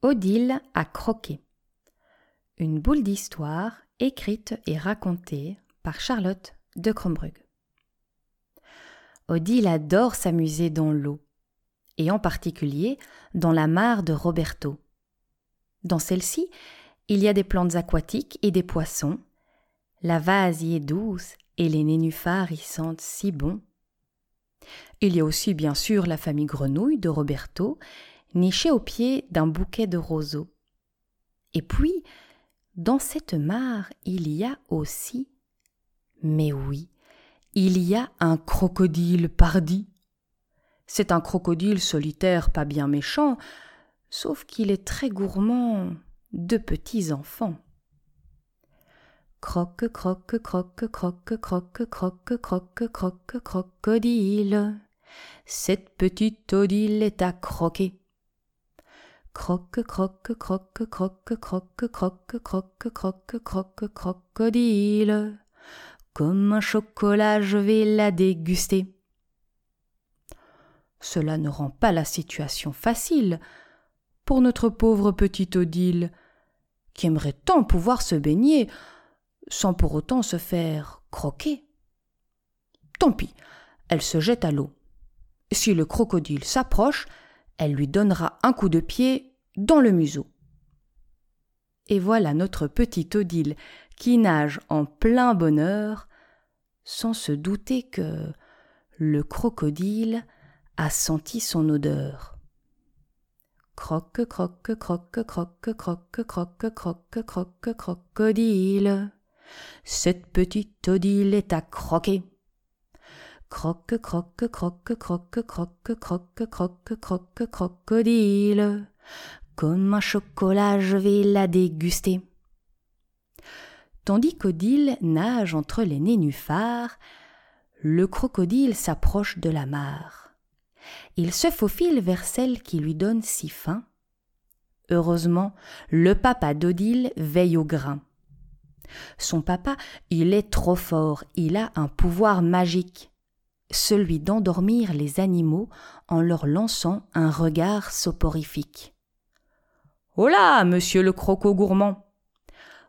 Odile a croqué. Une boule d'histoire écrite et racontée par Charlotte de Crombrugge. Odile adore s'amuser dans l'eau, et en particulier dans la mare de Roberto. Dans celle-ci, il y a des plantes aquatiques et des poissons. La vase y est douce et les nénuphars y sentent si bon. Il y a aussi bien sûr la famille grenouille de Roberto niché au pied d'un bouquet de roseaux. Et puis, dans cette mare, il y a aussi. Mais oui, il y a un crocodile pardi. C'est un crocodile solitaire pas bien méchant, sauf qu'il est très gourmand de petits enfants. Croque, croque, croque, croque, croque, croque, croque, croque, crocodile. Cette petite Odile est à croquer. Croque, croque, croque, croque, croque, croque, croque, croque, croque, crocodile. Comme un chocolat, je vais la déguster. Cela ne rend pas la situation facile pour notre pauvre petite Odile, qui aimerait tant pouvoir se baigner sans pour autant se faire croquer. Tant pis, elle se jette à l'eau. Si le crocodile s'approche, elle lui donnera un coup de pied dans le museau. Et voilà notre petite Odile qui nage en plein bonheur, sans se douter que le crocodile a senti son odeur. Croque, croque, croque, croque, croque, croque, croque, croque, crocodile. Cette petite Odile est à croquer. Croque, croque, croque, croque, croque, croque, croque, croque, crocodile. Comme un chocolat, je vais la déguster. Tandis qu'Odile nage entre les nénuphars, le crocodile s'approche de la mare. Il se faufile vers celle qui lui donne si faim. Heureusement, le papa d'Odile veille au grain. Son papa, il est trop fort, il a un pouvoir magique celui d'endormir les animaux en leur lançant un regard soporifique. Hola, monsieur le croco gourmand.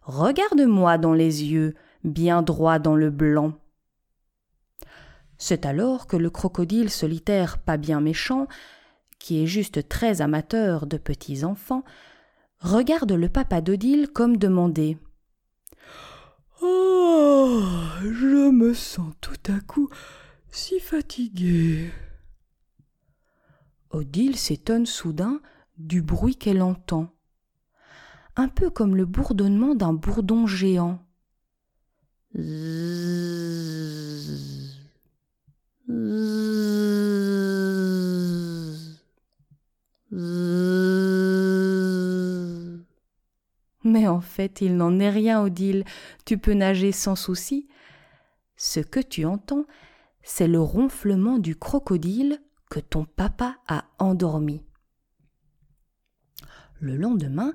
Regarde-moi dans les yeux, bien droit dans le blanc. C'est alors que le crocodile solitaire pas bien méchant, qui est juste très amateur de petits enfants, regarde le papa d'Odile comme demandé. Oh. Je me sens tout à coup si fatiguée. Odile s'étonne soudain du bruit qu'elle entend, un peu comme le bourdonnement d'un bourdon géant. Mais en fait, il n'en est rien, Odile. Tu peux nager sans souci. Ce que tu entends, c'est le ronflement du crocodile que ton papa a endormi. Le lendemain,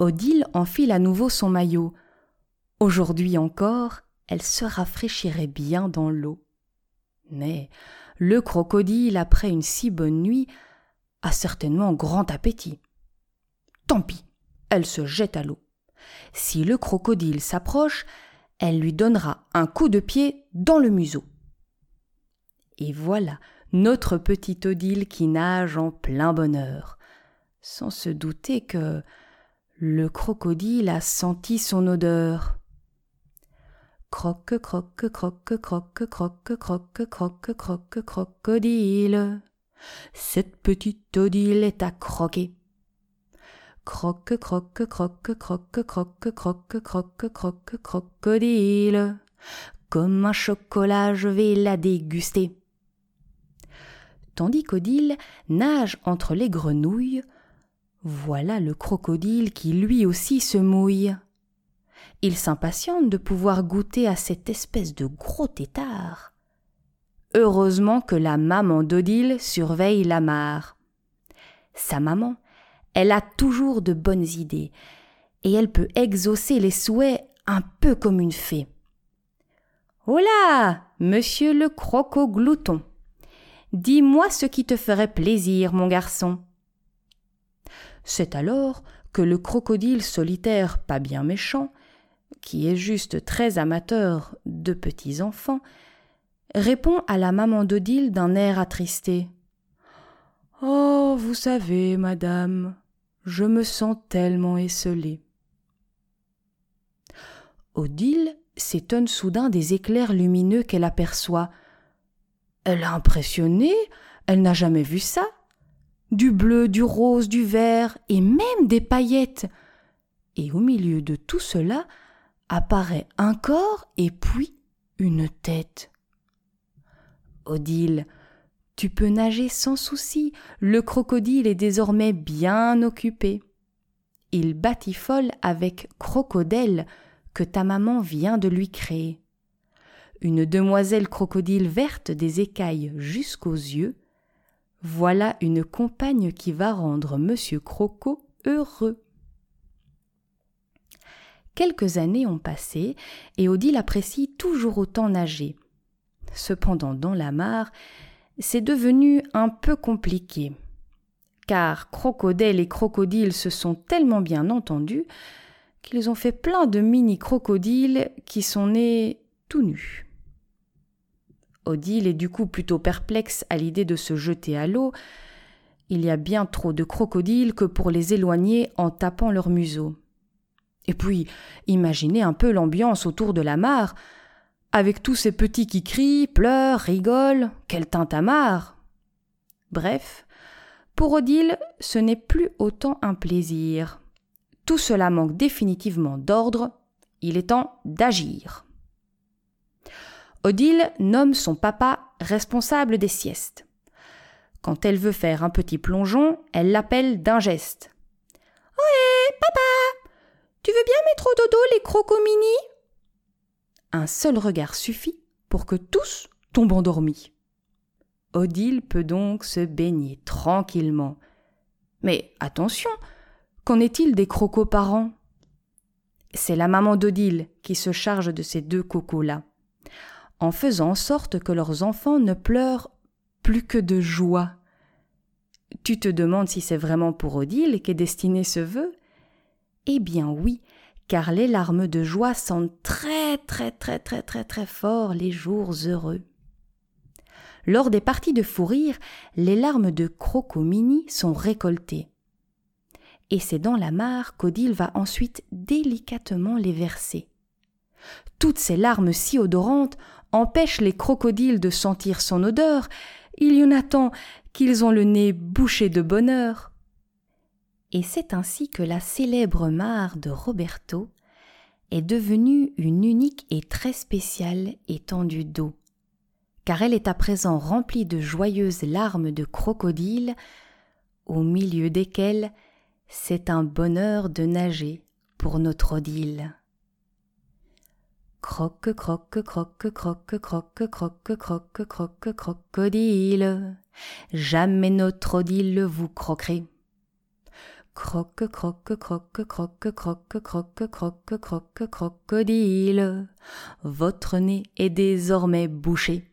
Odile enfile à nouveau son maillot. Aujourd'hui encore, elle se rafraîchirait bien dans l'eau. Mais le crocodile, après une si bonne nuit, a certainement grand appétit. Tant pis, elle se jette à l'eau. Si le crocodile s'approche, elle lui donnera un coup de pied dans le museau. Et voilà notre petite Odile qui nage en plein bonheur, sans se douter que le crocodile a senti son odeur. Croque, croque, croque, croque, croque, croque, croque, croque, crocodile. Cette petite Odile est à croquer. Croque, croque, croque, croque, croque, croque, croque, croque, crocodile. Comme un chocolat, je vais la déguster tandis qu'Odile nage entre les grenouilles, voilà le crocodile qui lui aussi se mouille. Il s'impatiente de pouvoir goûter à cette espèce de gros tétard. Heureusement que la maman d'Odile surveille la mare. Sa maman, elle a toujours de bonnes idées, et elle peut exaucer les souhaits un peu comme une fée. Hola, monsieur le croco-glouton. Dis-moi ce qui te ferait plaisir, mon garçon. C'est alors que le crocodile solitaire pas bien méchant, qui est juste très amateur de petits enfants, répond à la maman d'Odile d'un air attristé. Oh, vous savez, madame, je me sens tellement esselé. Odile s'étonne soudain des éclairs lumineux qu'elle aperçoit. Elle a impressionné, elle n'a jamais vu ça. Du bleu, du rose, du vert, et même des paillettes. Et au milieu de tout cela apparaît un corps et puis une tête. Odile, tu peux nager sans souci, le crocodile est désormais bien occupé. Il batifole avec crocodelle que ta maman vient de lui créer. Une demoiselle crocodile verte des écailles jusqu'aux yeux, voilà une compagne qui va rendre monsieur Croco heureux. Quelques années ont passé et Odile apprécie toujours autant nager. Cependant, dans la mare, c'est devenu un peu compliqué. Car Crocodile et Crocodile se sont tellement bien entendus qu'ils ont fait plein de mini-crocodiles qui sont nés tout. Odile est du coup plutôt perplexe à l'idée de se jeter à l'eau. Il y a bien trop de crocodiles que pour les éloigner en tapant leur museau. Et puis, imaginez un peu l'ambiance autour de la mare, avec tous ces petits qui crient, pleurent, rigolent, quel tintamarre Bref, pour Odile, ce n'est plus autant un plaisir. Tout cela manque définitivement d'ordre, il est temps d'agir. Odile nomme son papa responsable des siestes. Quand elle veut faire un petit plongeon, elle l'appelle d'un geste. Ouais, papa Tu veux bien mettre au dodo les crocomini? Un seul regard suffit pour que tous tombent endormis. Odile peut donc se baigner tranquillement. Mais attention, Qu'en est-il des crocos parents? C'est la maman d'Odile qui se charge de ces deux cocos-là, en faisant en sorte que leurs enfants ne pleurent plus que de joie. Tu te demandes si c'est vraiment pour Odile qu'est destiné ce vœu? Eh bien oui, car les larmes de joie sentent très très très très très très fort les jours heureux. Lors des parties de fou rire, les larmes de Crocomini sont récoltées et c'est dans la mare qu'Odile va ensuite délicatement les verser. Toutes ces larmes si odorantes empêchent les crocodiles de sentir son odeur, il y en a tant qu'ils ont le nez bouché de bonheur. Et c'est ainsi que la célèbre mare de Roberto est devenue une unique et très spéciale étendue d'eau, car elle est à présent remplie de joyeuses larmes de crocodiles, au milieu desquelles c'est un bonheur de nager pour notre Odile. Croque, croque, croque, croque, croque, croque, croque, croque, crocodile. Jamais notre Odile vous croquerait. Croque, croque, croque, croque, croque, croque, croque, croque, crocodile. Votre nez est désormais bouché.